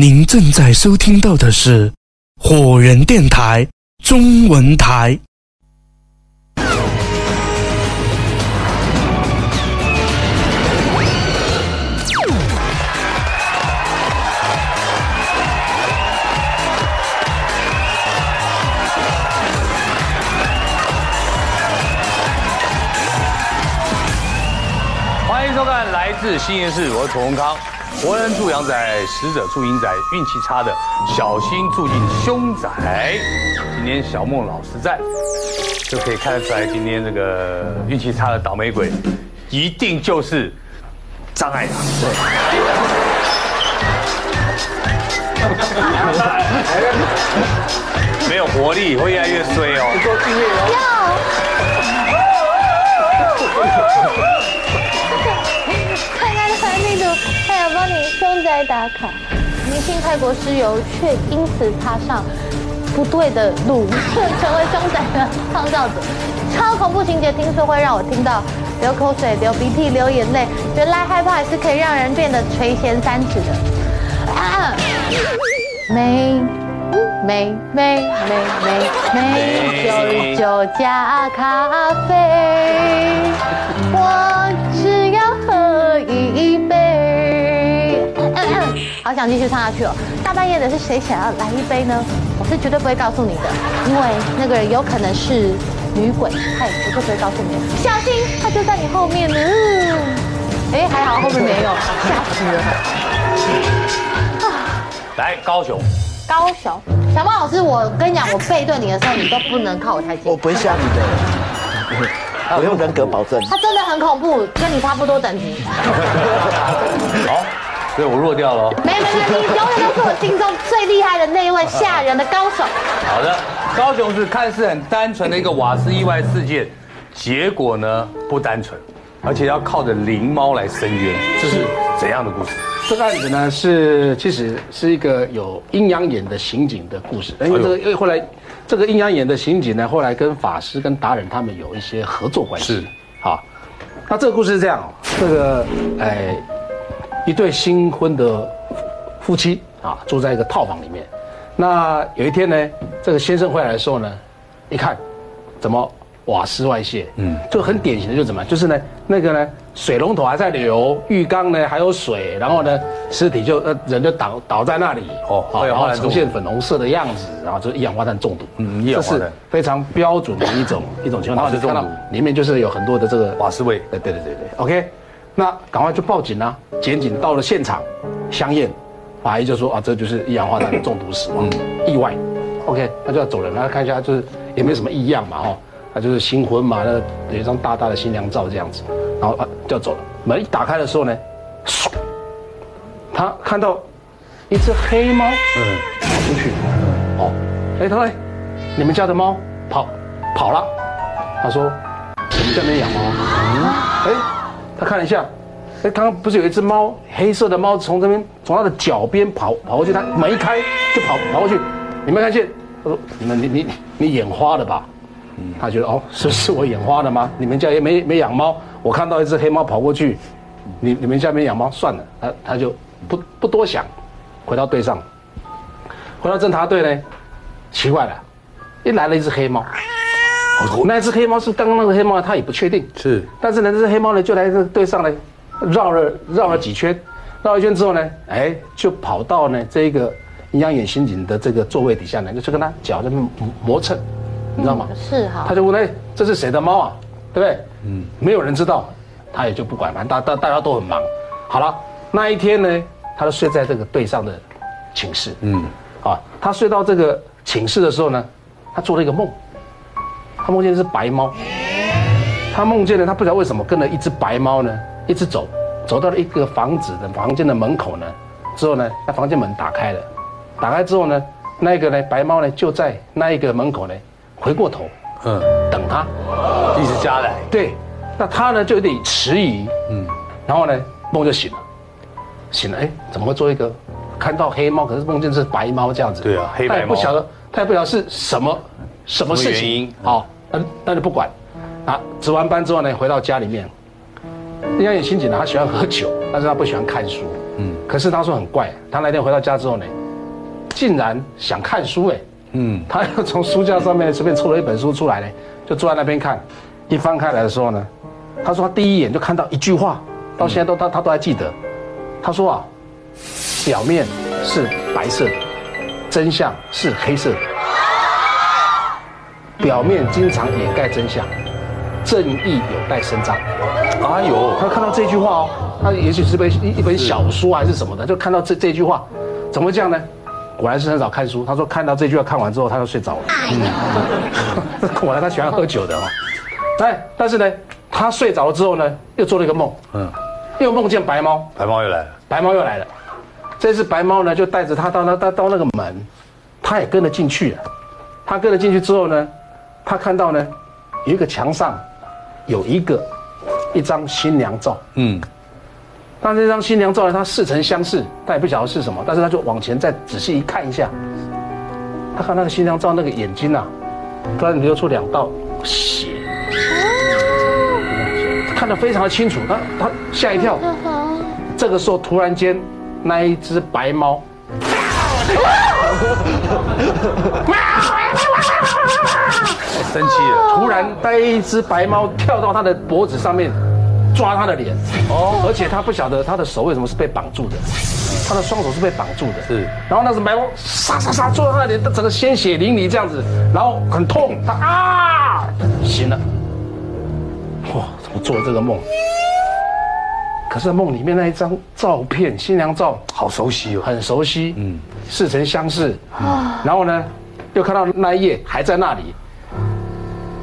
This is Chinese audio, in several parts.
您正在收听到的是火人电台中文台。欢迎收看《来自新营市》，我是楚文康。活人住阳仔，死者住阴仔，运气差的小心住进凶宅。今天小梦老师在，就可以看得出来，今天这个运气差的倒霉鬼，一定就是张爱堂。没有活力，会越来越衰哦。看你凶宅打卡，明星泰国石油，却因此踏上不对的路，成为凶宅的创造者。超恐怖情节，听说会让我听到流口水、流鼻涕、流眼泪。原来害怕也是可以让人变得垂涎三尺的。啊，美。美美美美美酒酒加咖啡，我只好想继续唱下去哦！大半夜的是谁想要来一杯呢？我是绝对不会告诉你的，因为那个人有可能是女鬼，他也绝对不会告诉你。小心，他就在你后面呢。哎，还好后面没有，吓死了。来，高雄。高雄，小猫老师，我跟你讲，我背对你的时候，你都不能靠我太近。我不会吓你的，我用人格保证。他真的很恐怖，跟你差不多等级。好，所以我弱掉了。没有没有，你永远都是我心中最厉害的那一位吓人的高手。好的，高雄是看似很单纯的一个瓦斯意外事件，结果呢不单纯，而且要靠着灵猫来伸冤，这是怎样的故事？这个案子呢是其实是一个有阴阳眼的刑警的故事，因为这个因为后来这个阴阳眼的刑警呢，后来跟法师跟达人他们有一些合作关系。是，好，那这个故事是这样哦，这个哎一对新婚的夫妻啊，住在一个套房里面，那有一天呢，这个先生回来的时候呢，一看，怎么瓦斯外泄？嗯，就很典型的就怎么，就是呢那个呢。水龙头还在流，浴缸呢还有水，然后呢，尸体就呃人就倒倒在那里哦，然后呈现粉红色的样子，然后就一氧化碳中毒，嗯，一氧化碳非常标准的一种一种情况，就看到里面就是有很多的这个瓦斯味，对对对对对，OK，那赶快去报警啦，检警到了现场，相验，法医就说啊这就是一氧化碳中毒死亡，意外，OK，那就要走人了，看一下就是也没什么异样嘛哈，那就是新婚嘛，那有一张大大的新娘照这样子。然后啊，就要走了。门一打开的时候呢，他看到一只黑猫，嗯，跑出去，哦，哎，他说，你们家的猫跑跑了。他说，我们家没养猫。嗯，哎，他看了一下，哎，刚刚不是有一只猫，黑色的猫从这边从他的脚边跑跑过去，他门一开就跑跑过去，你没看见？他说，你们你你你眼花了吧？他觉得哦，是是我眼花了吗？你们家也没没养猫。我看到一只黑猫跑过去，你你们家没养猫，算了，他他就不不多想，回到队上，回到侦察队呢，奇怪了，一来了一只黑猫，那只黑猫是刚刚那个黑猫，他也不确定，是，但是呢，这只黑猫呢就来这队上来，绕了绕了几圈，绕一圈之后呢，哎，就跑到呢这个阴阳眼刑警的这个座位底下呢，就去跟他脚在磨磨蹭，你知道吗？是哈，他就问哎，这是谁的猫啊？对不对？嗯，没有人知道，他也就不管，反正大大大家都很忙。好了，那一天呢，他就睡在这个队上的寝室。嗯，啊，他睡到这个寝室的时候呢，他做了一个梦，他梦见是白猫。他梦见了，他不知道为什么跟了一只白猫呢，一直走，走到了一个房子的房间的门口呢，之后呢，那房间门打开了，打开之后呢，那个呢白猫呢就在那一个门口呢，回过头。嗯，等他，一直加来。对，那他呢就有点迟疑。嗯，然后呢梦就醒了，醒了，哎，怎么会做一个看到黑猫，可是梦见是白猫这样子？对啊，黑白猫。他也不晓得，他也不晓得是什么什么事情。好，那那就不管。啊，值完班之后呢，回到家里面，人家也心紧了，他喜欢喝酒，但是他不喜欢看书。嗯，可是他说很怪，他那天回到家之后呢，竟然想看书哎，嗯，他又从书架上面随便抽了一本书出来呢，就坐在那边看，一翻开来的时候呢，他说他第一眼就看到一句话，到现在都他他都还记得，他说啊，表面是白色的，真相是黑色。的，表面经常掩盖真相，正义有待伸张。哎呦，他看到这句话哦，他也许是本一一本小说还是什么的，就看到这这句话，怎么会这样呢？果然是很少看书。他说看到这句话看完之后，他就睡着了。嗯，果然他喜欢喝酒的哦。哎，但是呢，他睡着了之后呢，又做了一个梦，嗯，又梦见白猫，白猫又来了，白猫又来了。这次白猫呢，就带着他到那到到那个门，他也跟了进去了。他跟了进去之后呢，他看到呢，有一个墙上有一个一张新娘照，嗯，但这张新娘照呢，他似曾相识，他也不晓得是什么，但是他就往前再仔细一看一下，他看那个新娘照那个眼睛啊，突然流出两道血，看得非常的清楚，他他吓一跳。这个时候突然间，那一只白猫。生气了，突然带一只白猫跳到他的脖子上面，抓他的脸。哦，而且他不晓得他的手为什么是被绑住的，他的双手是被绑住的。是，然后那只白猫杀杀杀，抓他的脸，整个鲜血淋漓这样子，然后很痛，他啊醒了。哇，怎么做了这个梦？可是梦里面那一张照片，新娘照，好熟悉哦，很熟悉，嗯，似曾相识。啊，然后呢，又看到那一页还在那里，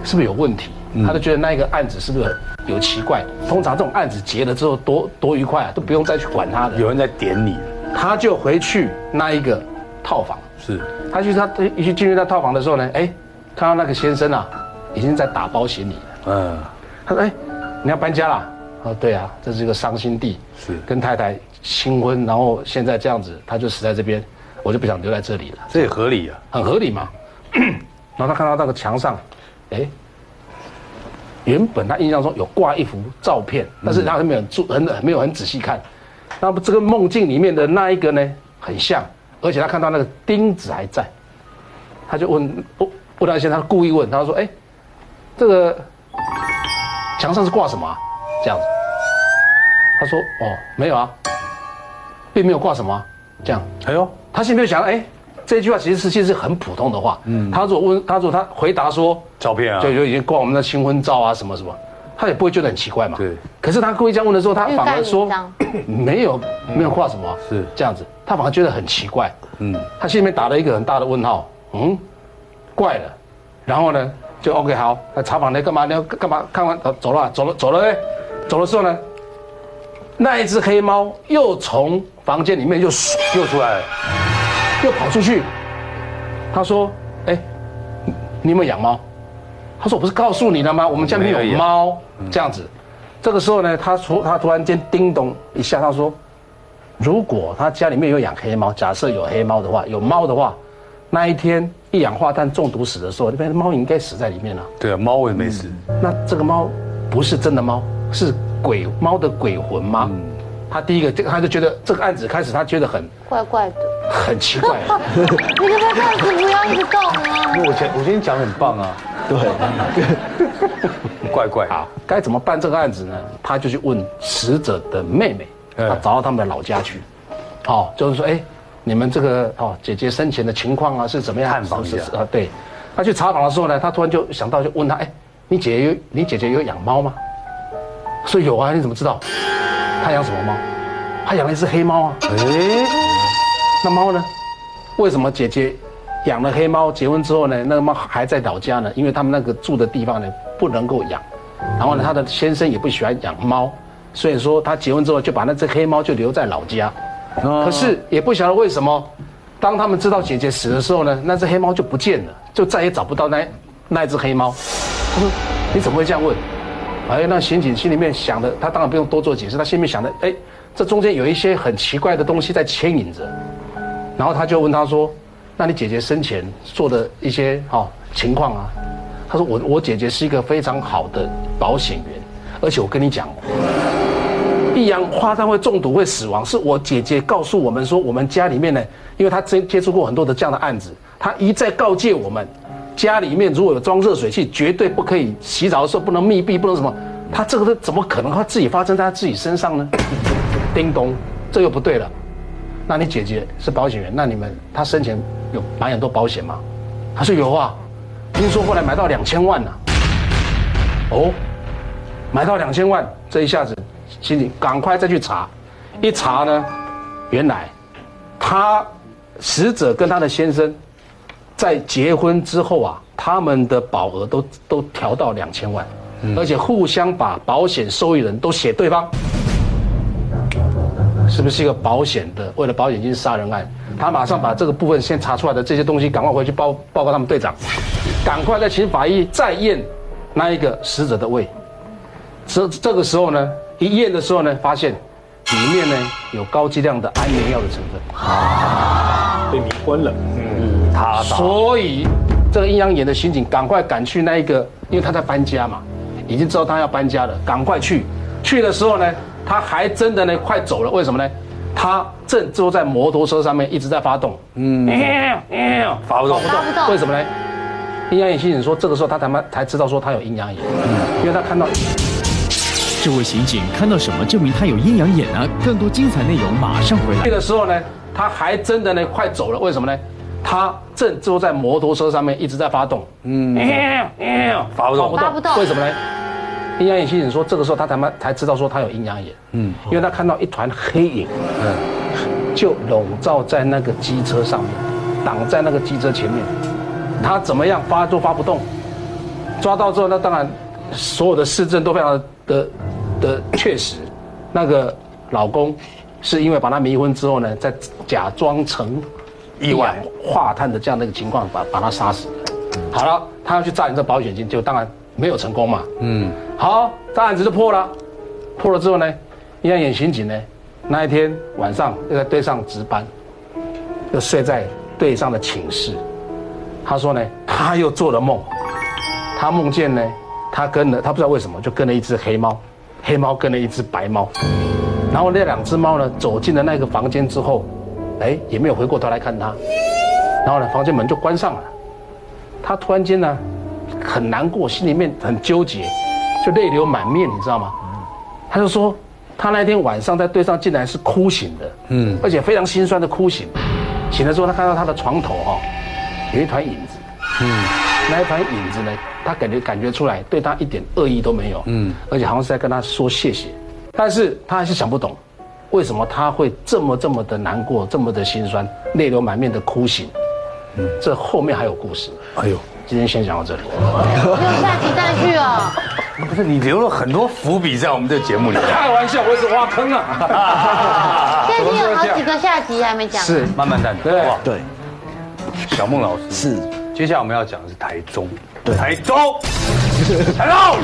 是不是有问题？他就觉得那一个案子是不是有奇怪？通常这种案子结了之后多多愉快啊，都不用再去管他了。有人在点你，他就回去那一个套房，是，他去他一去进入那套房的时候呢，哎，看到那个先生啊，已经在打包行李了。嗯，他说：“哎，你要搬家了。”哦，对啊，这是一个伤心地，是跟太太新婚，然后现在这样子，他就死在这边，我就不想留在这里了。这也合理啊，很合理嘛。然后他看到那个墙上，哎，原本他印象中有挂一幅照片，但是他没有注很没有很仔细看。那么这个梦境里面的那一个呢，很像，而且他看到那个钉子还在，他就问问问他先，他故意问他说：“哎，这个墙上是挂什么？”这样子。他说：“哦，没有啊，并没有挂什么，这样。哎呦，他心里面想，哎，这句话其实是其实是很普通的话。嗯，他如果问，他如果他回答说照片啊，就就已经挂我们的新婚照啊，什么什么，他也不会觉得很奇怪嘛。对。可是他故意这样问的时候，他反而说 没有没有挂什么，是这样子，他反而觉得很奇怪。嗯，他心里面打了一个很大的问号。嗯，怪了。然后呢，就 OK 好，那查房呢干嘛？你要干嘛？看完走了，走了走了哎，走的时候呢？那一只黑猫又从房间里面又又出来了，又跑出去。他说：“哎，你有没有养猫？”他说：“我不是告诉你了吗？我们家里面有猫。”这样子，这个时候呢，他突他突然间叮咚一下，他说：“如果他家里面有养黑猫，假设有黑猫的话，有猫的话，那一天一氧化碳中毒死的时候，那边的猫应该死在里面了。”对啊，猫也没死。那这个猫不是真的猫，是。鬼猫的鬼魂吗？他第一个，这他就觉得这个案子开始，他觉得很怪怪的，很奇怪。你可不可以这样子不要一直动啊？我前我今天讲很棒啊，对，怪怪。好，该怎么办这个案子呢？他就去问死者的妹妹，他找到他们的老家去，哦，就是说，哎，你们这个哦，姐姐生前的情况啊是怎么样？探访一下啊。对，他去查访的时候呢，他突然就想到，就问他，哎，你姐姐有你姐姐有养猫吗？说有啊，你怎么知道？他养什么猫？他养了一只黑猫啊。哎，那猫呢？为什么姐姐养了黑猫？结婚之后呢，那个猫还在老家呢？因为他们那个住的地方呢不能够养，然后呢，他的先生也不喜欢养猫，所以说他结婚之后就把那只黑猫就留在老家。可是也不晓得为什么，当他们知道姐姐死的时候呢，那只黑猫就不见了，就再也找不到那那只黑猫。他说：“你怎么会这样问？”哎，那刑警心里面想的，他当然不用多做解释，他心里面想的，哎，这中间有一些很奇怪的东西在牵引着，然后他就问他说：“那你姐姐生前做的一些哈情况啊？”他说：“我我姐姐是一个非常好的保险员，而且我跟你讲，一氧化碳会中毒会死亡，是我姐姐告诉我们说，我们家里面呢，因为她接接触过很多的这样的案子，她一再告诫我们，家里面如果有装热水器，绝对不可以洗澡的时候不能密闭，不能什么。他这个怎么可能他自己发生在他自己身上呢？叮咚，这又不对了。那你姐姐是保险员，那你们她生前有买很多保险吗？她说有啊，听说后来买到两千万呢。哦，买到两千万，这一下子心里赶快再去查，一查呢，原来他死者跟他的先生在结婚之后啊，他们的保额都都调到两千万，而且互相把保险受益人都写对方。是不是一个保险的？为了保险金杀人案，他马上把这个部分先查出来的这些东西，赶快回去报报告他们队长，赶快再请法医再验那一个死者的胃。这这个时候呢，一验的时候呢，发现里面呢有高剂量的安眠药的成分啊，被迷昏了。嗯，他所以这个阴阳眼的刑警赶快赶去那一个，因为他在搬家嘛，已经知道他要搬家了，赶快去。去的时候呢。他还真的呢，快走了。为什么呢？他正坐在摩托车上面，一直在发动。嗯，发不动，发不动。为什么呢？阴阳眼刑警说，这个时候他他妈才知道说他有阴阳眼，因为他看到这位刑警看到什么证明他有阴阳眼呢？更多精彩内容马上回来。这个时候呢，他还真的呢，快走了。为什么呢？他正坐在摩托车上面，一直在发动。嗯，发不动，发不动。为什么呢？阴阳眼刑警说，这个时候他他妈才知道说他有阴阳眼，嗯，因为他看到一团黑影，嗯，就笼罩在那个机车上面，挡在那个机车前面，他怎么样发都发不动，抓到之后，那当然所有的市政都非常的的确实，那个老公是因为把他迷昏之后呢，在假装成意外化碳的这样的一个情况把把他杀死，好了，他要去诈领这保险金，就当然。没有成功嘛？嗯，好，这案子就破了。破了之后呢，阴阳眼刑警呢，那一天晚上又在队上值班，又睡在队上的寝室。他说呢，他又做了梦，他梦见呢，他跟了他不知道为什么就跟了一只黑猫，黑猫跟了一只白猫，然后那两只猫呢走进了那个房间之后，哎，也没有回过头来看他，然后呢，房间门就关上了。他突然间呢。很难过，心里面很纠结，就泪流满面，你知道吗？他就说，他那天晚上在队上竟然是哭醒的，嗯，而且非常心酸的哭醒。醒了之后，他看到他的床头哈，有一团影子，嗯，那一团影子呢，他感觉感觉出来对他一点恶意都没有，嗯，而且好像是在跟他说谢谢，但是他还是想不懂，为什么他会这么这么的难过，这么的心酸，泪流满面的哭醒，嗯，这后面还有故事，哎呦。今天先讲到这里，没有下集再续哦。不是你留了很多伏笔在我们这节目里，开玩笑，我是挖坑啊。现在你有好几个下集还没讲，是慢慢谈。对对，小孟老师是。接下来我们要讲的是台中，对，台中，台中。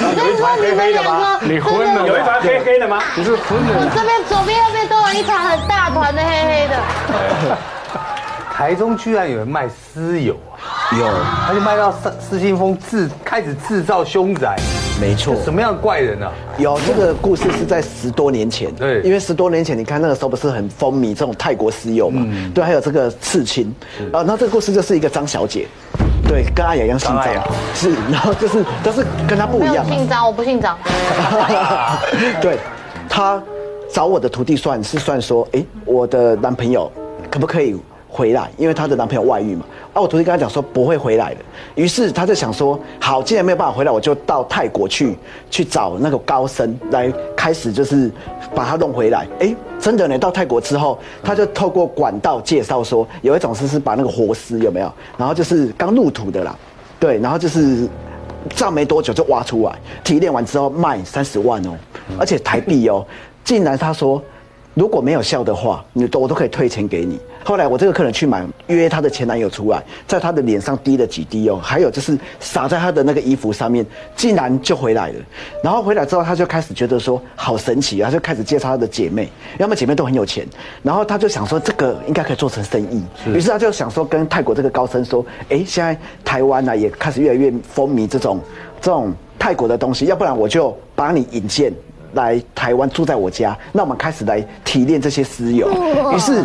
有一团黑黑的吗？你昏了？有一团黑黑的吗？你是昏了？我这边左边右边都有一团很大团的黑黑的。台中居然有人卖私油啊！有，他就卖到失失心疯制开始制造凶宅。没错，什么样的怪人呢？有这个故事是在十多年前。对，因为十多年前你看那个时候不是很风靡这种泰国私油嘛？嗯，对，还有这个刺青。啊，那这个故事就是一个张小姐，对，跟阿雅一样姓张。是，然后就是但是跟她不一样。姓张，我不姓张。对，他找我的徒弟算是算说，哎，我的男朋友可不可以？回来，因为她的男朋友外遇嘛。啊，我徒弟跟她讲说不会回来的。于是她就想说，好，既然没有办法回来，我就到泰国去去找那个高僧来开始，就是把他弄回来。哎，真的呢，到泰国之后，他就透过管道介绍说，有一种是是把那个活尸有没有，然后就是刚入土的啦，对，然后就是这样没多久就挖出来，提炼完之后卖三十万哦，而且台币哦，竟然他说。如果没有效的话，你都我都可以退钱给你。后来我这个客人去买，约她的前男友出来，在她的脸上滴了几滴哦，还有就是洒在她的那个衣服上面，竟然就回来了。然后回来之后，她就开始觉得说好神奇啊，就开始介绍她的姐妹，因为她们姐妹都很有钱。然后她就想说这个应该可以做成生意，于是她就想说跟泰国这个高僧说，哎，现在台湾呢也开始越来越风靡这种这种泰国的东西，要不然我就把你引荐。来台湾住在我家，那我们开始来提炼这些私油，于是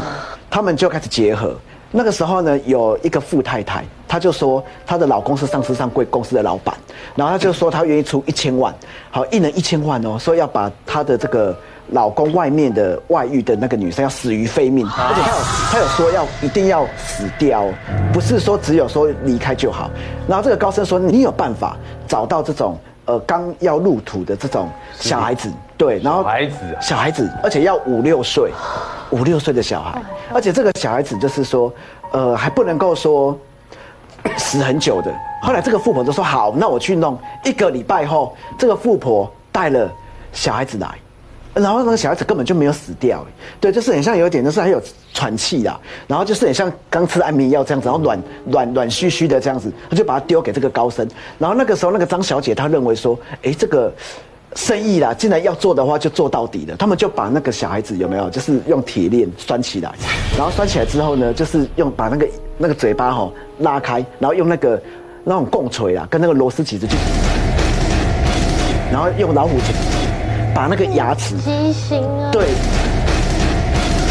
他们就开始结合。那个时候呢，有一个富太太，她就说她的老公是上市上柜公司的老板，然后她就说她愿意出一千万，好一人一千万哦，说要把她的这个老公外面的外遇的那个女生要死于非命，而且她有她有说要一定要死掉，不是说只有说离开就好。然后这个高僧说你有办法找到这种。呃，刚要入土的这种小孩子，对，然后小孩子，小孩子，而且要五六岁，五六岁的小孩，而且这个小孩子就是说，呃，还不能够说死很久的。后来这个富婆就说：“好，那我去弄。”一个礼拜后，这个富婆带了小孩子来。然后那个小孩子根本就没有死掉，对，就是很像有一点，就是还有喘气啦，然后就是很像刚吃安眠药这样子，然后软软软吁吁的这样子，他就把它丢给这个高僧。然后那个时候那个张小姐她认为说，哎，这个生意啦，既然要做的话就做到底了。他们就把那个小孩子有没有，就是用铁链拴起来，然后拴起来之后呢，就是用把那个那个嘴巴哈拉开，然后用那个那种棍锤啊，跟那个螺丝起子去，然后用老虎钳。把那个牙齿畸形啊！对，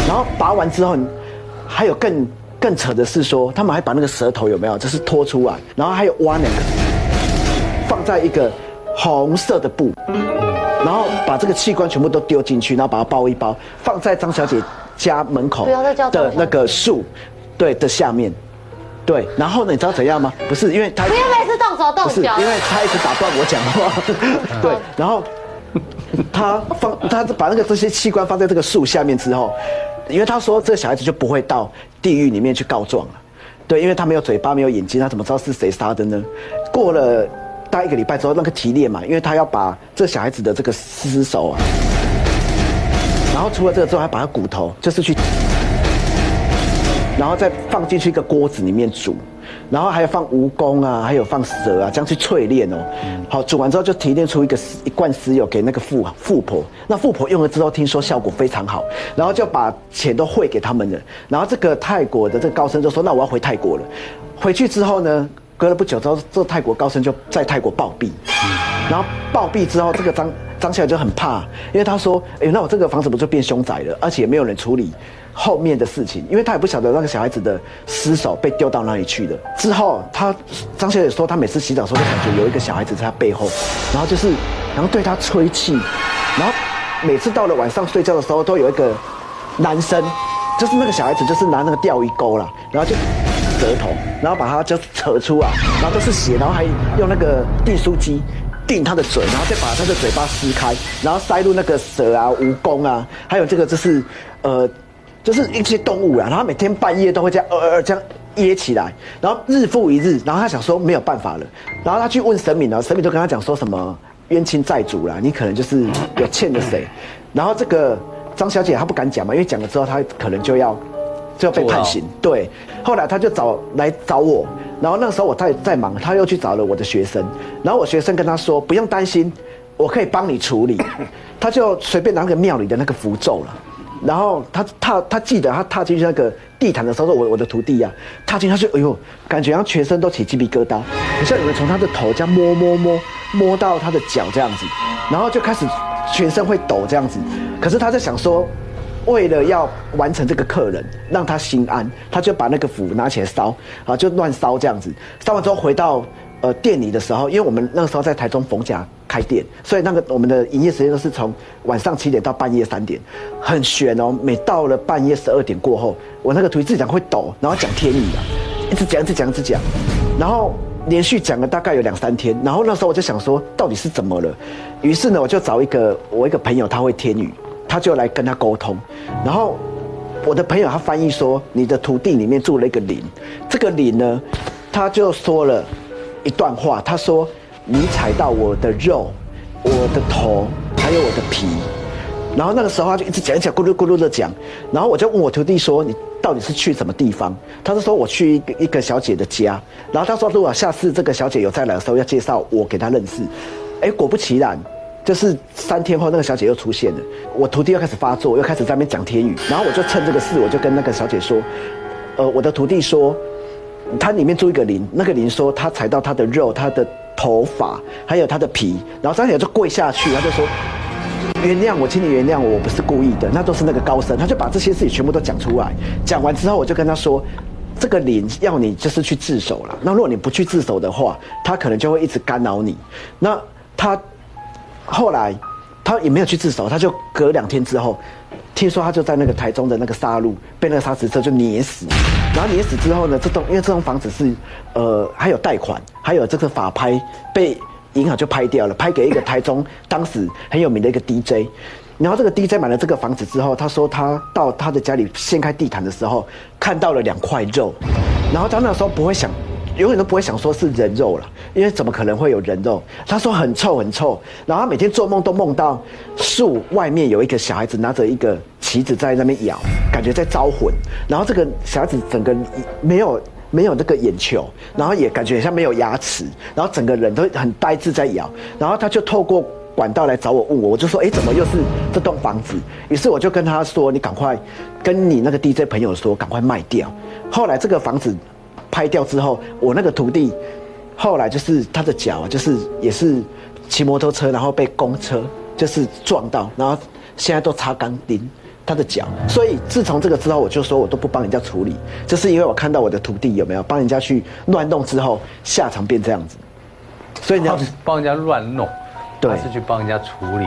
然后拔完之后，还有更更扯的是说，他们还把那个舌头有没有，就是拖出来，然后还有挖两个，放在一个红色的布，然后把这个器官全部都丢进去，然后把它包一包，放在张小姐家门口的那个树，对的下面，对，然后呢，你知道怎样吗？不是，因为他不要每次动手动脚，不是，因为他一直打断我讲话，对，然后。他放，他把那个这些器官放在这个树下面之后，因为他说这个小孩子就不会到地狱里面去告状了，对，因为他没有嘴巴，没有眼睛，他怎么知道是谁杀的呢？过了大概一个礼拜之后，那个提炼嘛，因为他要把这小孩子的这个尸首啊，然后除了这个之后，还把他骨头就是去，然后再放进去一个锅子里面煮。然后还有放蜈蚣啊，还有放蛇啊，这样去淬炼哦。好，煮完之后就提炼出一个一罐石油给那个富富婆。那富婆用了之后，听说效果非常好，然后就把钱都汇给他们了。然后这个泰国的这个高僧就说：“那我要回泰国了。”回去之后呢，隔了不久之后，这泰国高僧就在泰国暴毙。然后暴毙之后，这个张张小姐就很怕，因为他说：“哎，那我这个房子不就变凶宅了？而且也没有人处理。”后面的事情，因为他也不晓得那个小孩子的尸首被丢到哪里去了。之后，他张小姐说，他每次洗澡的时候都感觉有一个小孩子在他背后，然后就是，然后对他吹气，然后每次到了晚上睡觉的时候，都有一个男生，就是那个小孩子，就是拿那个钓鱼钩啦，然后就舌头，然后把他就扯出啊，然后都是血，然后还用那个订书机订他的嘴，然后再把他的嘴巴撕开，然后塞入那个蛇啊、蜈蚣啊，还有这个就是呃。就是一些动物啊，然后每天半夜都会这样呃呃呃这样噎起来，然后日复一日，然后他想说没有办法了，然后他去问神明了，神明都跟他讲说什么冤亲债主啦，你可能就是有欠了谁，然后这个张小姐她不敢讲嘛，因为讲了之后她可能就要就要被判刑。对，后来他就找来找我，然后那时候我在在忙，他又去找了我的学生，然后我学生跟他说不用担心，我可以帮你处理，他就随便拿个庙里的那个符咒了。然后他踏他记得他踏进去那个地毯的时候，我我的徒弟呀，踏进他就哎呦，感觉像全身都起鸡皮疙瘩，好像有人从他的头这样摸摸摸摸到他的脚这样子，然后就开始全身会抖这样子。可是他在想说，为了要完成这个客人，让他心安，他就把那个符拿起来烧啊，就乱烧这样子。烧完之后回到呃店里的时候，因为我们那个时候在台中逢甲。开店，所以那个我们的营业时间都是从晚上七点到半夜三点，很悬哦。每到了半夜十二点过后，我那个徒弟自己讲会抖，然后讲天语啊，一直讲一直讲一直讲，然后连续讲了大概有两三天。然后那时候我就想说，到底是怎么了？于是呢，我就找一个我一个朋友，他会天语，他就来跟他沟通。然后我的朋友他翻译说，你的徒弟里面住了一个灵，这个灵呢，他就说了一段话，他说。你踩到我的肉，我的头，还有我的皮，然后那个时候他就一直讲一讲，咕噜咕噜的讲。然后我就问我徒弟说：“你到底是去什么地方？”他就说：“我去一个一个小姐的家。”然后他说：“如果下次这个小姐有再来的时候，要介绍我给她认识。”哎，果不其然，就是三天后那个小姐又出现了。我徒弟又开始发作，又开始在那边讲天语。然后我就趁这个事，我就跟那个小姐说：“呃，我的徒弟说，他里面住一个灵，那个灵说他踩到他的肉、他的头发，还有他的皮。”然后张姐就跪下去，他就说。原谅我，请你原谅我，我不是故意的。那都是那个高僧，他就把这些事情全部都讲出来。讲完之后，我就跟他说，这个灵要你就是去自首了。那如果你不去自首的话，他可能就会一直干扰你。那他后来他也没有去自首，他就隔两天之后，听说他就在那个台中的那个沙路被那个沙石车就碾死。然后碾死之后呢，这栋因为这栋房子是呃还有贷款，还有这个法拍被。银行就拍掉了，拍给一个台中当时很有名的一个 DJ，然后这个 DJ 买了这个房子之后，他说他到他的家里掀开地毯的时候，看到了两块肉，然后他那时候不会想，永远都不会想说是人肉了，因为怎么可能会有人肉？他说很臭很臭，然后他每天做梦都梦到树外面有一个小孩子拿着一个旗子在那边摇，感觉在招魂，然后这个小孩子整个没有。没有那个眼球，然后也感觉像没有牙齿，然后整个人都很呆滞在咬，然后他就透过管道来找我问我，我就说，哎，怎么又是这栋房子？于是我就跟他说，你赶快跟你那个 DJ 朋友说，赶快卖掉。后来这个房子拍掉之后，我那个徒弟后来就是他的脚就是也是骑摩托车，然后被公车就是撞到，然后现在都插钢钉。他的脚，所以自从这个之后，我就说我都不帮人家处理，就是因为我看到我的徒弟有没有帮人家去乱弄之后，下场变这样子，所以你要帮人家乱弄，对，是去帮人家处理，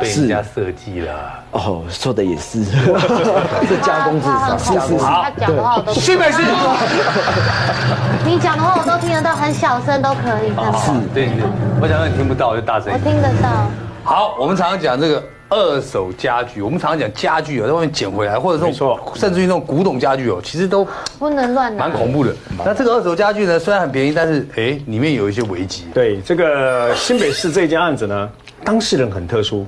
被人家设计了。哦，说的也是，是加工制造，是是他讲的话我都新北市，你讲的话我都听得到，很小声都可以。是，对对，我讲你听不到，我就大声。我听得到。好，我们常常讲这个。二手家具，我们常常讲家具哦，在外面捡回来，或者说甚至于那种古董家具哦，其实都不能乱拿，蛮恐怖的。那这个二手家具呢，虽然很便宜，但是哎，里面有一些危机。对这个新北市这件案子呢，当事人很特殊，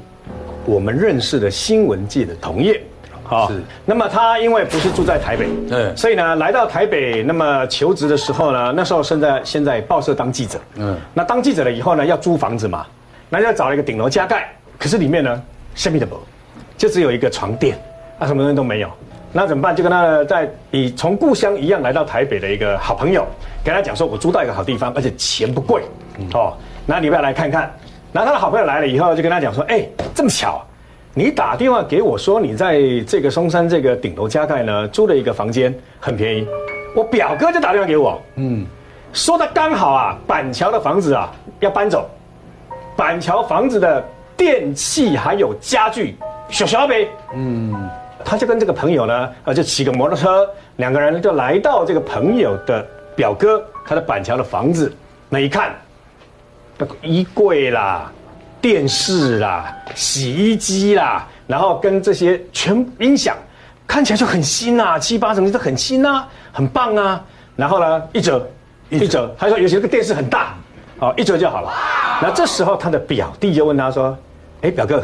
我们认识的新闻界的同业，好，是。那么他因为不是住在台北，嗯，所以呢，来到台北，那么求职的时候呢，那时候现在现在报社当记者，嗯，那当记者了以后呢，要租房子嘛，那要找了一个顶楼加盖，可是里面呢。下面的不，就只有一个床垫，啊，什么东西都没有，那怎么办？就跟他在以从故乡一样来到台北的一个好朋友，跟他讲说，我租到一个好地方，而且钱不贵，哦，那你不要来看看。然后他的好朋友来了以后，就跟他讲说，哎，这么巧，你打电话给我说你在这个松山这个顶楼加盖呢租了一个房间，很便宜。我表哥就打电话给我，嗯，说的刚好啊，板桥的房子啊要搬走，板桥房子的。电器还有家具，小小呗。嗯，他就跟这个朋友呢，呃，就骑个摩托车，两个人就来到这个朋友的表哥他的板桥的房子。那一看，那个衣柜啦、电视啦、洗衣机啦，然后跟这些全音响，看起来就很新啊，七八成都很新啊，很棒啊。然后呢，一折一折，他说有些个电视很大，哦，一折就好了。那这时候他的表弟就问他说。哎，表哥，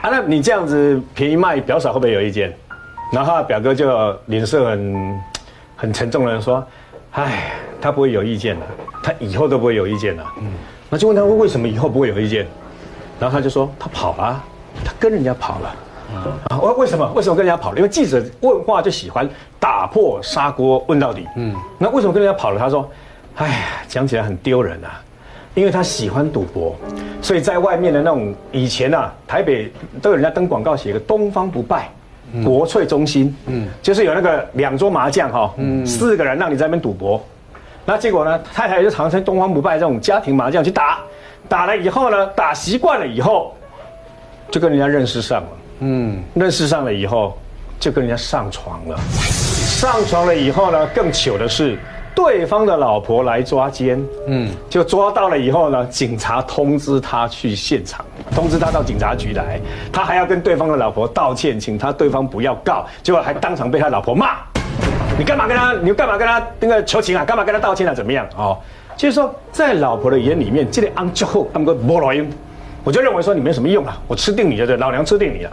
啊，那你这样子便宜卖，表嫂会不会有意见？然后表哥就脸色很很沉重的说：“哎，他不会有意见的，他以后都不会有意见的。”嗯，那就问他为什么以后不会有意见？然后他就说：“他跑了，他跟人家跑了。”啊，为为什么？为什么跟人家跑了？因为记者问话就喜欢打破砂锅问到底。嗯，那为什么跟人家跑了？他说：“哎，讲起来很丢人啊。”因为他喜欢赌博，所以在外面的那种以前啊，台北都有人家登广告写个“东方不败”，国粹中心，嗯，就是有那个两桌麻将哈，嗯，四个人让你在那边赌博，那结果呢，太太就常常东方不败这种家庭麻将去打，打了以后呢，打习惯了以后，就跟人家认识上了，嗯，认识上了以后，就跟人家上床了，上床了以后呢，更糗的是。对方的老婆来抓奸，嗯，就抓到了以后呢，警察通知他去现场，通知他到警察局来，他还要跟对方的老婆道歉，请他对方不要告，结果还当场被他老婆骂，你干嘛跟他，你干嘛跟他那个求情啊？干嘛跟他道歉啊？怎么样？哦，就是说在老婆的眼里面，这里安之后，他们个菠萝音，我就认为说你没什么用啊，我吃定你了，对，老娘吃定你了。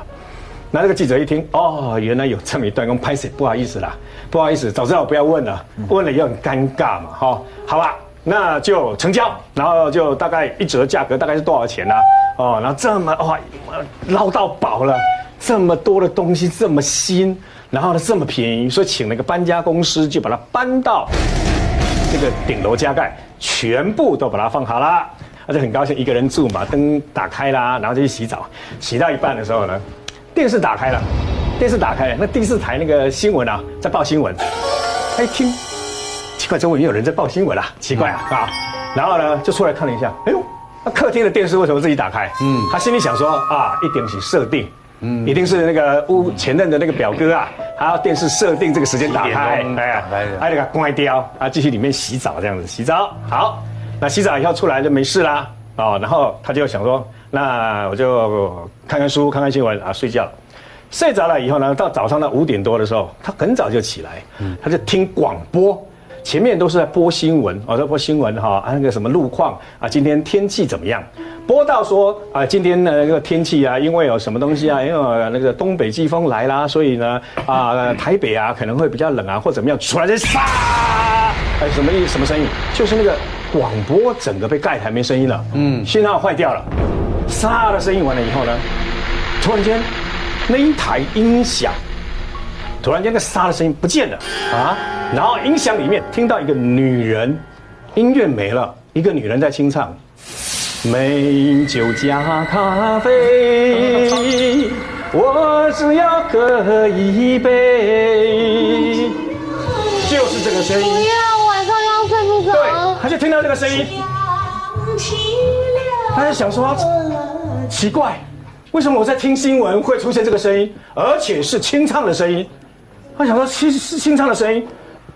那这个记者一听，哦，原来有这么一段，跟拍谁？不好意思啦，不好意思，早知道我不要问了，问了也很尴尬嘛，哈，好吧，那就成交，然后就大概一折价格大概是多少钱呢？哦，然后这么哇，捞到宝了，这么多的东西这么新，然后呢这么便宜，所以请了个搬家公司就把它搬到这个顶楼加盖，全部都把它放好了，他就很高兴，一个人住嘛，灯打开啦，然后就去洗澡，洗到一半的时候呢。电视打开了，电视打开了，那第四台那个新闻啊，在报新闻。他一听，奇怪，周围有人在报新闻啊，奇怪啊啊！然后呢，就出来看了一下，哎呦，那客厅的电视为什么自己打开？嗯，他心里想说啊，一定是设定，嗯，一定是那个屋前任的那个表哥啊，他要电视设定这个时间打开，哎呀，哎那个关掉，啊，继续里面洗澡这样子洗澡。好，那洗澡以后出来就没事啦，哦，然后他就想说。那我就看看书，看看新闻啊，睡觉。睡着了以后呢，到早上的五点多的时候，他很早就起来，他就听广播，前面都是在播新闻，哦，在播新闻哈，啊那个什么路况啊，今天天气怎么样？播到说啊，今天的那个天气啊，因为有什么东西啊，因为那个东北季风来啦，所以呢啊，台北啊可能会比较冷啊，或怎么样，出来就杀，哎，什么意什么声音？就是那个广播整个被盖台没声音了，嗯，信号坏掉了。沙的声音完了以后呢，突然间，那一台音响，突然间那沙的声音不见了啊！然后音响里面听到一个女人，音乐没了，一个女人在清唱：美酒加咖啡，我只要喝一杯。就是这个声音。不要，晚上要睡不着。对，他就听到这个声音。他就想说，奇怪，为什么我在听新闻会出现这个声音，而且是清唱的声音？他想说，其实是清唱的声音，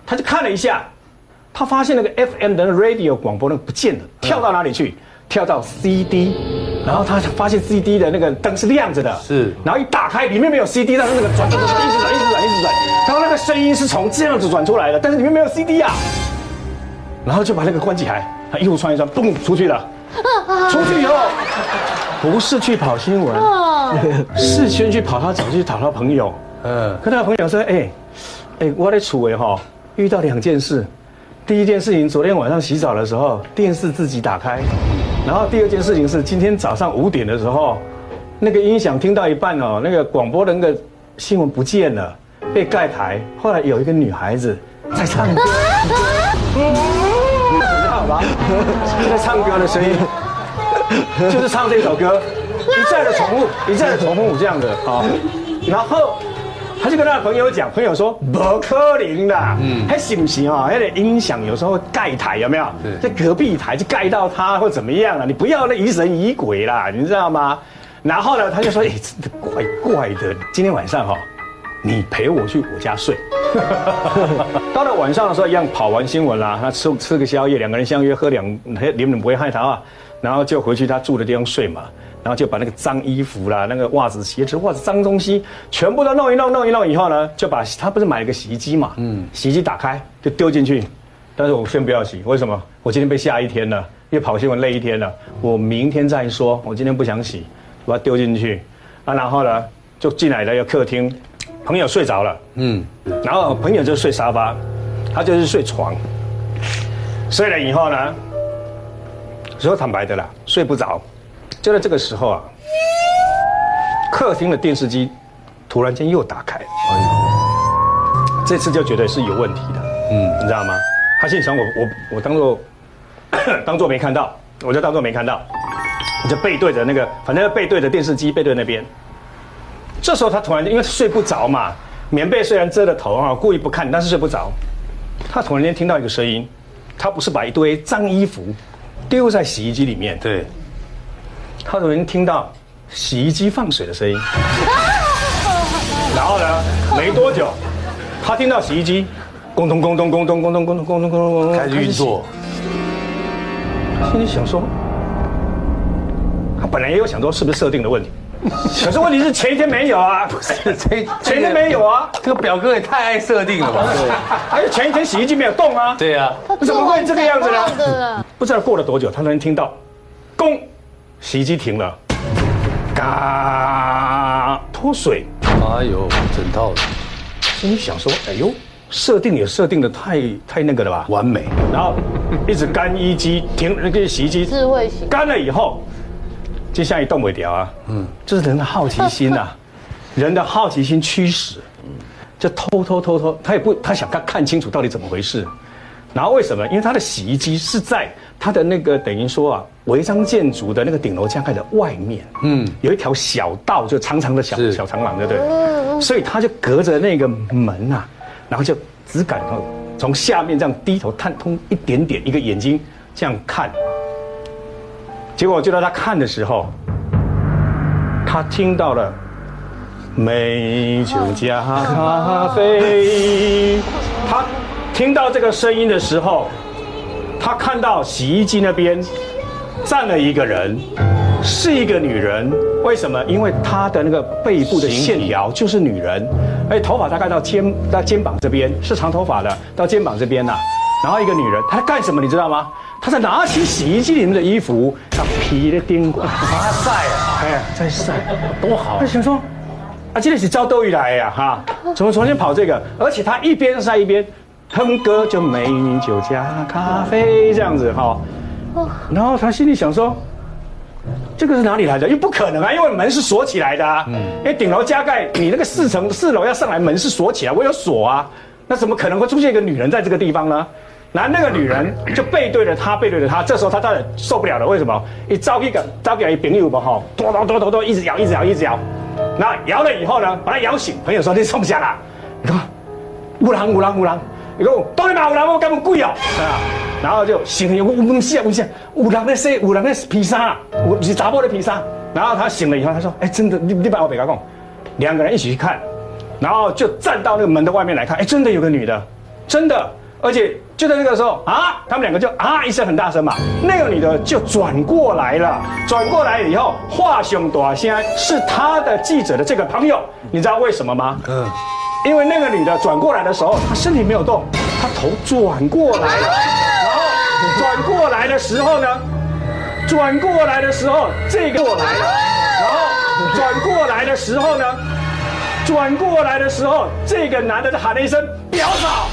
他就看了一下，他发现那个 FM 的 radio 广播那个不见了，跳到哪里去？跳到 CD，然后他发现 CD 的那个灯是亮着的，是，然后一打开，里面没有 CD，但是那个转转转，一直转，一直转，一直转，然后那个声音是从这样子转出来的，但是里面没有 CD 啊，然后就把那个关起来，他衣服穿一穿，嘣，出去了。出去以后，不是去跑新闻，是先去跑他找去找他朋友。嗯，跟他的朋友说：“哎，哎，我在楚维哈遇到两件事。第一件事情，昨天晚上洗澡的时候，电视自己打开；然后第二件事情是今天早上五点的时候，那个音响听到一半哦，那个广播的那个新闻不见了，被盖台。后来有一个女孩子在唱歌。” 在唱歌的声音，就是唱这首歌，一再的重复，一再的重复这样的啊。然后他就跟他的朋友讲，朋友说不可能的，嗯，还行不行啊？那个音响有时候盖台有没有？在隔壁台就盖到他或怎么样了？你不要那疑神疑鬼啦，你知道吗？然后呢，他就说，哎，真的怪怪的。今天晚上哈，你陪我去我家睡。到了晚上的时候，一样跑完新闻啦，他吃吃个宵夜，两个人相约喝两，你们不会害他啊？然后就回去他住的地方睡嘛，然后就把那个脏衣服啦、那个袜子、鞋子、袜子脏东西全部都弄一弄，弄一弄以后呢，就把他不是买了个洗衣机嘛，嗯，洗衣机打开就丢进去，但是我先不要洗，为什么？我今天被吓一天了，因为跑新闻累一天了，我明天再说，我今天不想洗，把它丢进去，啊，然后呢就进来了，一个客厅。朋友睡着了，嗯，然后朋友就睡沙发，他就是睡床。睡了以后呢，说坦白的啦，睡不着。就在这个时候啊，客厅的电视机突然间又打开，哎呦，这次就觉得是有问题的，嗯，你知道吗？他心里想我我我当做 当做没看到，我就当做没看到，我就背对着那个，反正背对着电视机，背对那边。这时候他突然间，因为睡不着嘛，棉被虽然遮着头啊，故意不看，但是睡不着。他突然间听到一个声音，他不是把一堆脏衣服丢在洗衣机里面，对。他突然听到洗衣机放水的声音，然后呢，没多久，他听到洗衣机咣咚咣咚咣咚咣咚咣咚咣咚咣咚开始运作。心里想说，他本来也有想说是不是设定的问题。可是问题是前一天没有啊，不是前前一天没有啊，这个表哥也太爱设定了吧？对，还有前一天洗衣机没有动啊？对呀，怎么会这个样子呢？不知道过了多久，他能听到，公，洗衣机停了，嘎，脱水，哎呦，整套的。心里想说，哎呦，设定也设定的太太那个了吧，完美。然后一直干衣机停那个洗衣机，智慧型干了以后，接下一动不了啊。嗯，这是人的好奇心呐，人的好奇心驱使，就偷偷偷偷，他也不他想看看清楚到底怎么回事。然后为什么？因为他的洗衣机是在他的那个等于说啊，违章建筑的那个顶楼加盖的外面，嗯，有一条小道，就长长的小小长廊，对不对？所以他就隔着那个门啊，然后就只敢从下面这样低头探通一点点，一个眼睛这样看。结果就在他看的时候，他听到了美酒加咖啡，他。听到这个声音的时候，他看到洗衣机那边站了一个人，是一个女人。为什么？因为她的那个背部的线条就是女人，而且头发大概到肩到肩膀这边是长头发的，到肩膀这边呐。然后一个女人，她在干什么？你知道吗？她在拿起洗衣机里面的衣服，她皮的钉过，她晒啊，哎，在晒，多好。她想说，啊，今天是招斗鱼来呀，哈，怎么重新跑这个？而且她一边晒一边。哼歌就美女酒加咖啡这样子哈，然后她心里想说，这个是哪里来的？又不可能啊，因为门是锁起来的啊。嗯。因为顶楼加盖，你那个四层四楼要上来，门是锁起来，我有锁啊。那怎么可能会出现一个女人在这个地方呢？然后那个女人就背对着他，背对着他。这时候他当然受不了了，为什么？一招一个招给一朋友吧哈，哆哆哆哆哆一直摇，一直摇，一直摇。然后摇了以后呢，把他摇醒。朋友说：“你冲下了。”你看，五郎五郎五郎。伊讲，当然嘛，有人我咁贵哦，啊，然后就醒了，我我唔信啊，唔信，有人在说，有人在披萨，我是查甫的披萨。然后他醒了以后，他说，哎，真的，你你把我别个讲，两个人一起去看，然后就站到那个门的外面来看，哎，真的有个女的，真的，而且就在这个时候啊，他们两个就啊一声很大声嘛，那个女的就转过来了，转过来以后，华雄朵现在是他的记者的这个朋友，你知道为什么吗？嗯。因为那个女的转过来的时候，她身体没有动，她头转过来了，然后转过来的时候呢，转过来的时候这个过来了，然后转过来的时候呢，转过来的时候这个男的就喊了一声“表嫂”，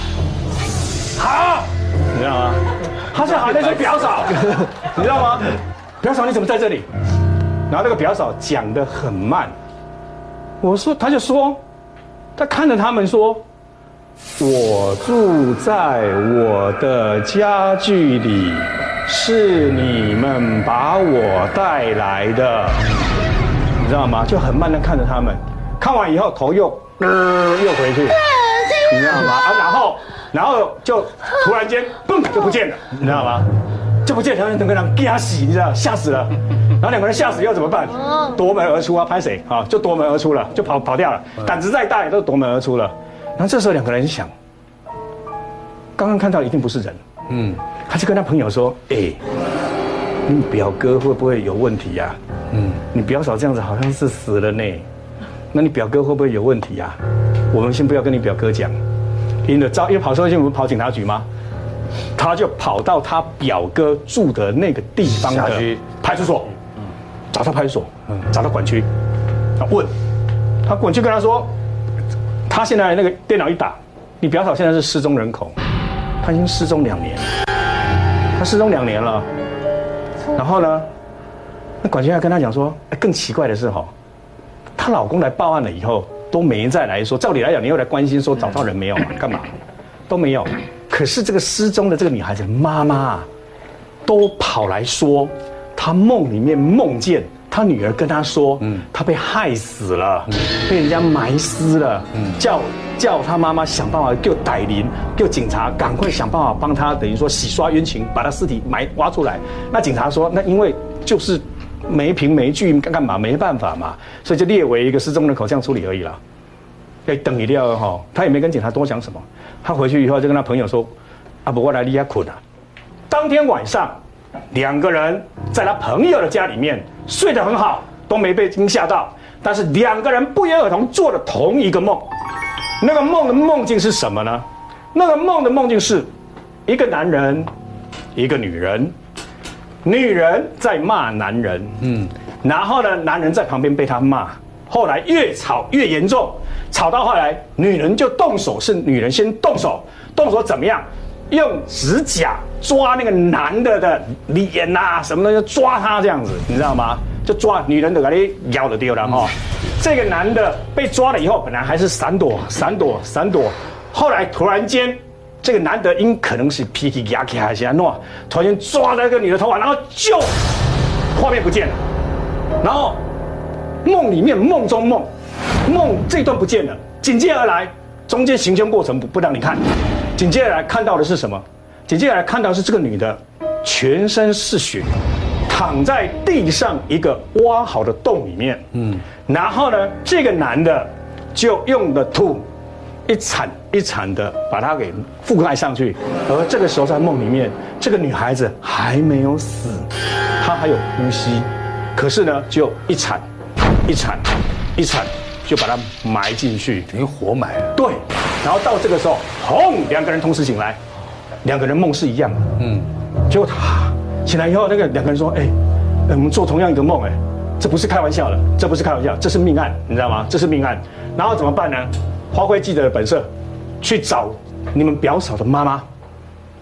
好，你知道吗？他是喊了一声“表嫂”，你知道吗？表嫂你怎么在这里？然后那个表嫂讲的很慢，我说他就说。他看着他们说：“我住在我的家具里，是你们把我带来的，你知道吗？”就很慢的看着他们，看完以后头又又回去，你知道吗？然后然后就突然间嘣就不见了，你知道吗？就不见，两个人吓死，你知道，吓死了。然后两个人吓死要怎么办？夺门而出啊！拍谁啊？就夺门而出了，就跑跑掉了。胆子再大也都夺门而出了。然后这时候两个人想，刚刚看到一定不是人。嗯，他就跟他朋友说：“哎，你表哥会不会有问题呀？嗯，你表嫂这样子好像是死了呢。那你表哥会不会有问题呀？我们先不要跟你表哥讲。因为招，因为跑社会新闻跑警察局吗？他就跑到他表哥住的那个地方的派出所。”找到派出所，嗯，找到管区，他问，他管区跟他说，他现在那个电脑一打，你表嫂现在是失踪人口，他已经失踪两年，他失踪两年了，然后呢，那管区还跟他讲说，更奇怪的是哈，她老公来报案了以后都没再来说，照理来讲你又来关心说找到人没有嘛，干嘛，都没有，可是这个失踪的这个女孩子妈妈，都跑来说。她梦里面梦见她女儿跟她说，嗯，她被害死了，被人家埋尸了，嗯，叫叫她妈妈想办法叫歹灵，叫警察赶快想办法帮她，等于说洗刷冤情，把她尸体埋挖出来。那警察说，那因为就是没凭没据干干嘛，没办法嘛，所以就列为一个失踪人口这样处理而已了。要等一定要哈，他也没跟警察多讲什么。他回去以后就跟他朋友说，啊，不过来离家困了。当天晚上。两个人在他朋友的家里面睡得很好，都没被惊吓到。但是两个人不约而同做了同一个梦，那个梦的梦境是什么呢？那个梦的梦境是，一个男人，一个女人，女人在骂男人，嗯，然后呢，男人在旁边被他骂，后来越吵越严重，吵到后来女人就动手，是女人先动手，动手怎么样？用指甲抓那个男的的脸呐，什么东西抓他这样子，你知道吗？就抓女人的给你咬了丢了哈。这个男的被抓了以后，本来还是闪躲闪躲闪躲，后来突然间，这个男的因可能是脾气压起还是弄，突然间抓那个女的头发，然后就画面不见了，然后梦里面梦中梦，梦这段不见了，紧接而来，中间行凶过程不不让你看。紧接而来看到的是什么？紧接而来看到是这个女的，全身是血，躺在地上一个挖好的洞里面。嗯，然后呢，这个男的就用的土一铲一铲的把它给覆盖上去。而这个时候在梦里面，这个女孩子还没有死，她还有呼吸，可是呢，就一铲一铲一铲。就把它埋进去，等于活埋了。对，然后到这个时候，轰，两个人同时醒来，两个人梦是一样的。嗯，结果他醒来以后，那个两个人说：“哎，我们做同样一个梦，哎，这不是开玩笑的，这不是开玩笑，这是命案，你知道吗？这是命案。然后怎么办呢？发挥记者的本色，去找你们表嫂的妈妈，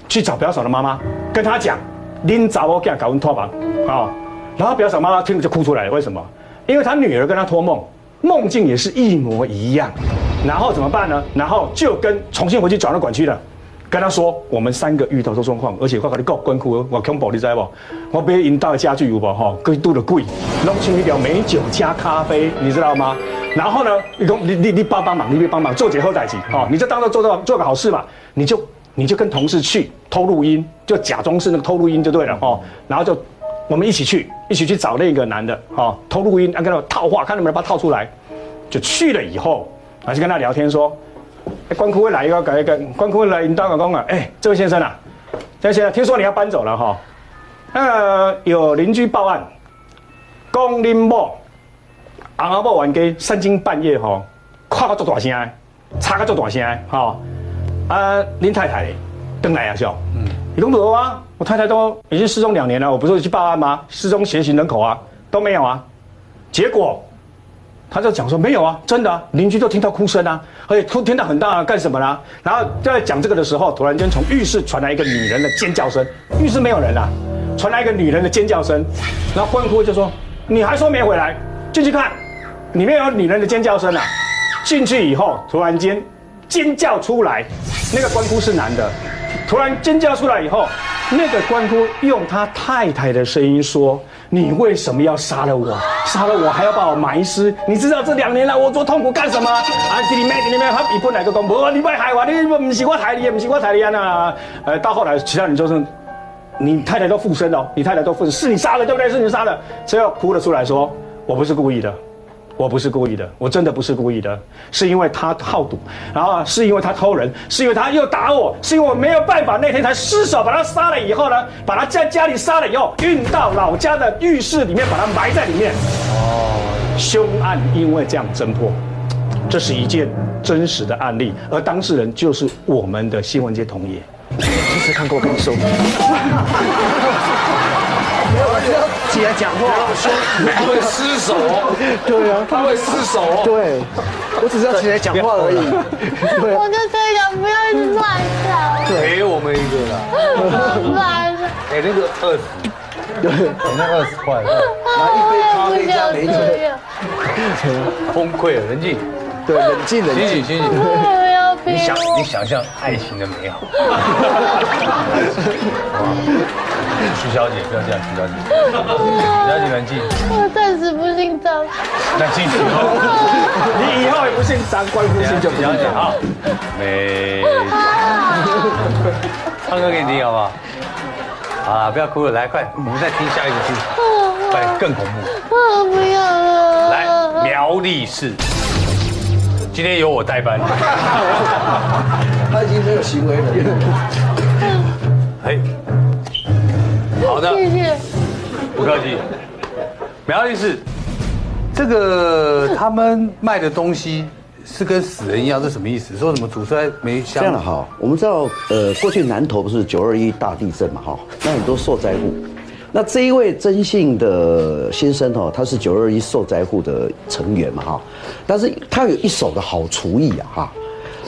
去找表嫂的妈妈，跟他讲，拎找我给他搞完托房，啊，然后表嫂妈妈听了就哭出来了。为什么？因为她女儿跟她托梦。梦境也是一模一样，然后怎么办呢？然后就跟重新回去找那管区的，跟他说我们三个遇到这状况，而且我跟你讲，关库我恐怖，你知不？我被引到家具有不哈？贵度的贵，弄清一条美酒加咖啡，你知道吗？然后呢，你你你你帮帮忙，你别帮忙做节后代级哦，你就当做做做做个好事嘛，你就你就跟同事去偷录音，就假装是那个偷录音就对了哦，然后就。我们一起去，一起去找那个男的，哈，偷录音，跟他套话，看能不能把他套出来。就去了以后，还是跟他聊天说，哎，关库会来一个，改一个，关库会来引导个工啊，哎，这位先生啊，这位先生，听说你要搬走了哈，呃，有邻居报案，讲恁某，阿阿某玩家三更半夜吼，夸个做大声，吵个做大声，吼，啊，林太太，等来啊，是嗯，你讲无啊？我太太都已经失踪两年了，我不是去报案吗？失踪嫌疑人口啊都没有啊，结果他就讲说没有啊，真的，邻居都听到哭声啊，而且哭听到很大，啊干什么呢？然后在讲这个的时候，突然间从浴室传来一个女人的尖叫声，浴室没有人啊，传来一个女人的尖叫声，然后欢呼就说你还说没回来，进去看，里面有女人的尖叫声啊，进去以后突然间尖叫出来，那个欢呼是男的，突然尖叫出来以后。那个官夫用他太太的声音说：“你为什么要杀了我？杀了我还要把我埋尸？你知道这两年来我做痛苦干什么？”啊，这里面这里面他一本来就讲，不，你别害我，你不是我害你，不是我害你啊！呃，到后来其他人就是，你太太都附身了，你太太都附身，是你杀的，对不对？是你杀的，最后哭了出来说：“我不是故意的。”我不是故意的，我真的不是故意的，是因为他好赌，然后是因为他偷人，是因为他又打我，是因为我没有办法，那天才失手把他杀了以后呢，把他在家里杀了以后，运到老家的浴室里面，把他埋在里面。哦，凶案因为这样侦破，这是一件真实的案例，而当事人就是我们的新闻界同业。其实看过感受。起来讲话，他会失手。对啊，他会失手。对，我只是要起来讲话而已。我就这样，不要一直乱讲。给我们一个啦。乱。哎，那个二十，对，那二十块。拿一杯咖啡加美酒。崩溃了，冷静。对，冷静，冷静，醒醒。你想，你想象爱情的美好。徐小姐，不要这样，徐小姐，徐小姐冷静。我暂时不姓张。那记住，你以后也不姓张，关乎姓就徐小姐啊。美。唱歌给你听好不好？啊，不要哭了，来快，我们再听下一个剧，快更恐怖。啊，不要了。来，苗栗市。今天由我代班，他已经没有行为了。哎，好的，谢谢，不客气。苗律师，这个他们卖的东西是跟死人一样，是什么意思？说什么煮出来没香？这样的哈，我们知道，呃，过去南投不是九二一大地震嘛哈，那很多受灾户，那这一位曾姓的先生哦，他是九二一受灾户的成员嘛哈，但是他有一手的好厨艺啊哈，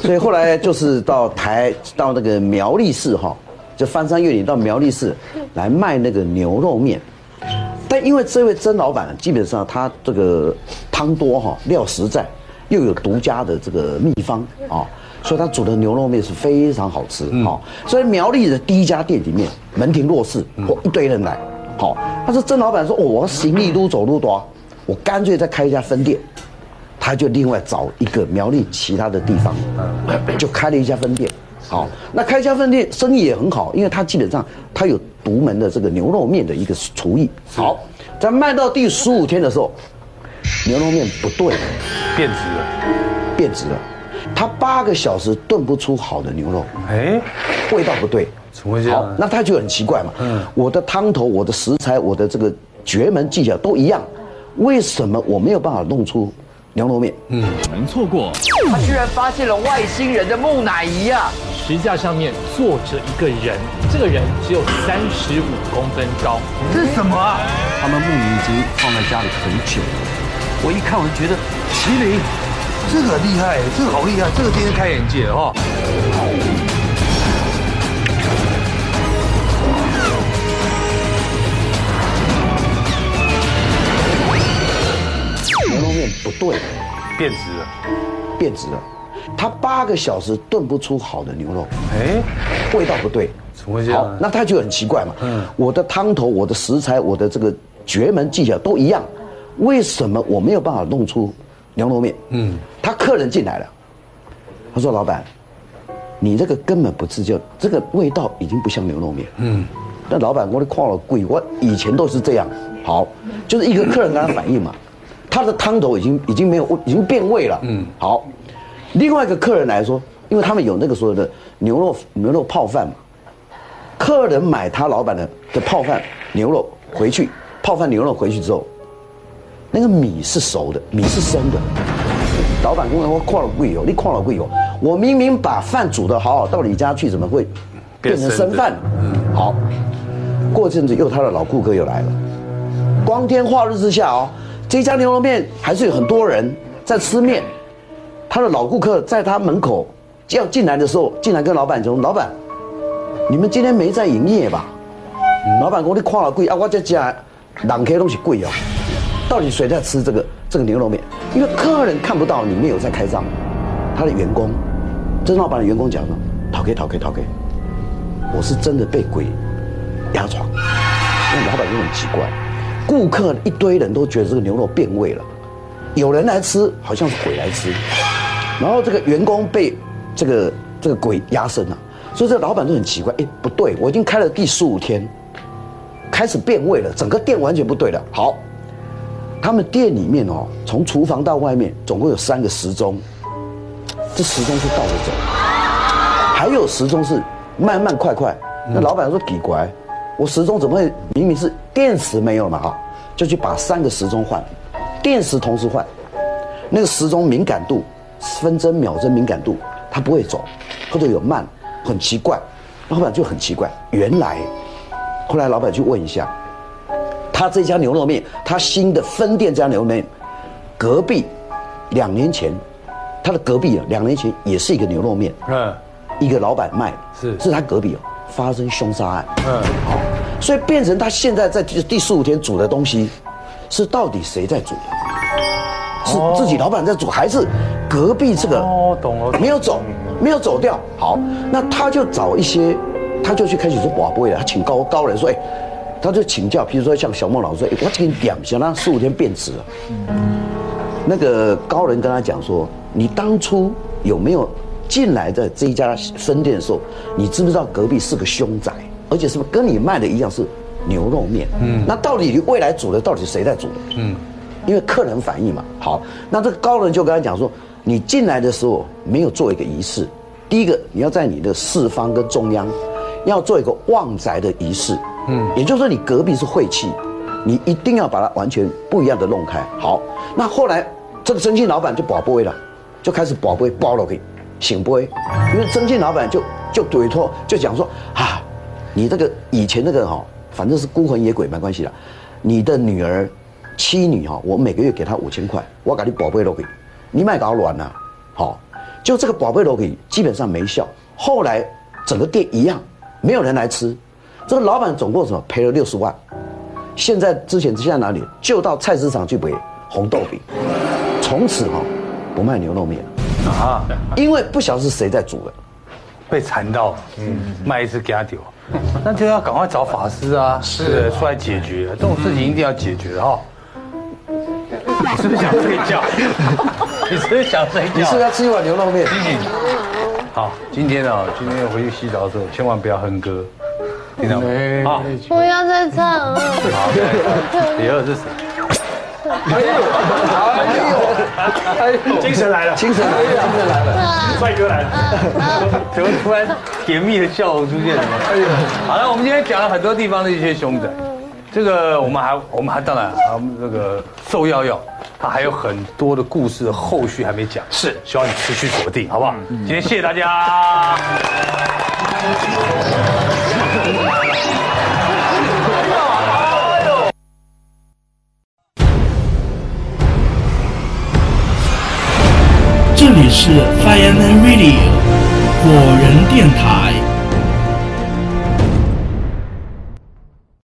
所以后来就是到台到那个苗栗市哈，就翻山越岭到苗栗市来卖那个牛肉面。但因为这位曾老板基本上他这个汤多哈，料实在，又有独家的这个秘方啊。所以他煮的牛肉面是非常好吃，好，所以苗栗的第一家店里面门庭若市，或一堆人来，好，但是曾老板说，我行李都走路多，我干脆再开一家分店，他就另外找一个苗栗其他的地方，就开了一家分店，好，那开家分店生意也很好，因为他基本上他有独门的这个牛肉面的一个厨艺，好，在卖到第十五天的时候，牛肉面不对，变质了，变质了。他八个小时炖不出好的牛肉，哎，味道不对，怎么会这样？那他就很奇怪嘛。嗯，我的汤头、我的食材、我的这个绝门技巧都一样，为什么我没有办法弄出牛肉面？嗯，能错过？他居然发现了外星人的木乃伊啊！石架上面坐着一个人，这个人只有三十五公分高。这是什么啊？他们木鱼已经放在家里很久了，我一看我就觉得麒麟。这个厉害，这个好厉害，这个今天开眼界哦。牛肉面不对，变质了，变质了。他八个小时炖不出好的牛肉，哎，味道不对，怎么会这样？那他就很奇怪嘛。嗯，我的汤头、我的食材、我的这个绝门技巧都一样，为什么我没有办法弄出？牛肉面，嗯，他客人进来了，他说：“老板，你这个根本不是就这个味道已经不像牛肉面，嗯。那老板，我的矿了贵，我以前都是这样。好，就是一个客人跟他反映嘛，他的汤头已经已经没有，已经变味了，嗯。好，另外一个客人来说，因为他们有那个所谓的牛肉牛肉泡饭嘛，客人买他老板的的泡饭牛肉回去，泡饭牛肉回去之后。”那个米是熟的，米是生的。老板跟我说：“我矿了贵油，你矿了贵油。我明明把饭煮的好好，到你家去怎么会变成生饭？”好，过阵子又他的老顾客又来了。光天化日之下哦，这家牛肉面还是有很多人在吃面。他的老顾客在他门口要进来的时候，进来跟老板说：“老板，你们今天没在营业吧？”老板说：“你矿了贵啊，我这家两客都是贵哦。”到底谁在吃这个这个牛肉面？因为客人看不到里面有在开张，他的员工，曾老板的员工讲说：“逃开逃开逃开，我是真的被鬼压床。”那老板就很奇怪，顾客一堆人都觉得这个牛肉变味了，有人来吃好像是鬼来吃，然后这个员工被这个这个鬼压身了，所以这老板就很奇怪，哎，不对，我已经开了第十五天，开始变味了，整个店完全不对了。好。他们店里面哦，从厨房到外面总共有三个时钟，这时钟是倒着走，还有时钟是慢慢快快。那老板说奇怪，我时钟怎么会明明是电池没有嘛哈，就去把三个时钟换，电池同时换，那个时钟敏感度分针秒针敏感度它不会走，或者有慢，很奇怪。老板就很奇怪，原来后来老板去问一下。他这家牛肉面，他新的分店这家牛肉面，隔壁两年前，他的隔壁啊，两年前也是一个牛肉面，嗯，一个老板卖，是是他隔壁哦，发生凶杀案，嗯，好，所以变成他现在在第第十五天煮的东西，是到底谁在煮？是自己老板在煮，还是隔壁这个？哦，懂了，没有走，没有走掉。好，那他就找一些，他就去开始说寡不会了，他请高高人说，哎。他就请教，比如说像小孟老师说：“我给你点，想让十五天变质了。”那个高人跟他讲说：“你当初有没有进来的这一家分店的时候，你知不知道隔壁是个凶宅，而且是不是跟你卖的一样是牛肉面？嗯，那到底未来煮的到底谁在煮的？嗯，因为客人反映嘛。好，那这个高人就跟他讲说：你进来的时候没有做一个仪式，第一个你要在你的四方跟中央要做一个旺宅的仪式。”嗯，也就是说你隔壁是晦气，你一定要把它完全不一样的弄开。好，那后来这个征信老板就保不会了，就开始保不会包了给醒不会，因为征信老板就就委托就讲说啊，你这个以前那个哈反正是孤魂野鬼没关系啦。你的女儿、妻女哈，我每个月给她五千块，我给你宝贝都可以，你卖搞卵了，好，就这个宝贝都可以，基本上没效。后来整个店一样，没有人来吃，这个老板总共什么赔了六十万。现在之前现在哪里？就到菜市场去买红豆饼，从此哈不卖牛肉面了啊，因为不晓得是谁在煮的，被缠到，嗯，卖一次给他丢。那就要赶快找法师啊，是出来解决这种事情，一定要解决哈。你是不是想睡觉？你是不是想睡觉？你是不是要吃一碗牛肉面？好，今天啊，今天回去洗澡的时候，千万不要哼歌，听到没？好，不要再唱了。好，第二是谁？哎呦，哎呦，精神来了，精神来了，精神来了，帅哥来了，怎么突然甜蜜的笑容出现了？哎呦，好了，我们今天讲了很多地方的一些凶宅，这个我们还我们还当然啊，那个寿耀耀，他还有很多的故事后续还没讲，是希望你持续锁定，好不好？今天谢谢大家。这里是 Fireman Radio 果仁电台。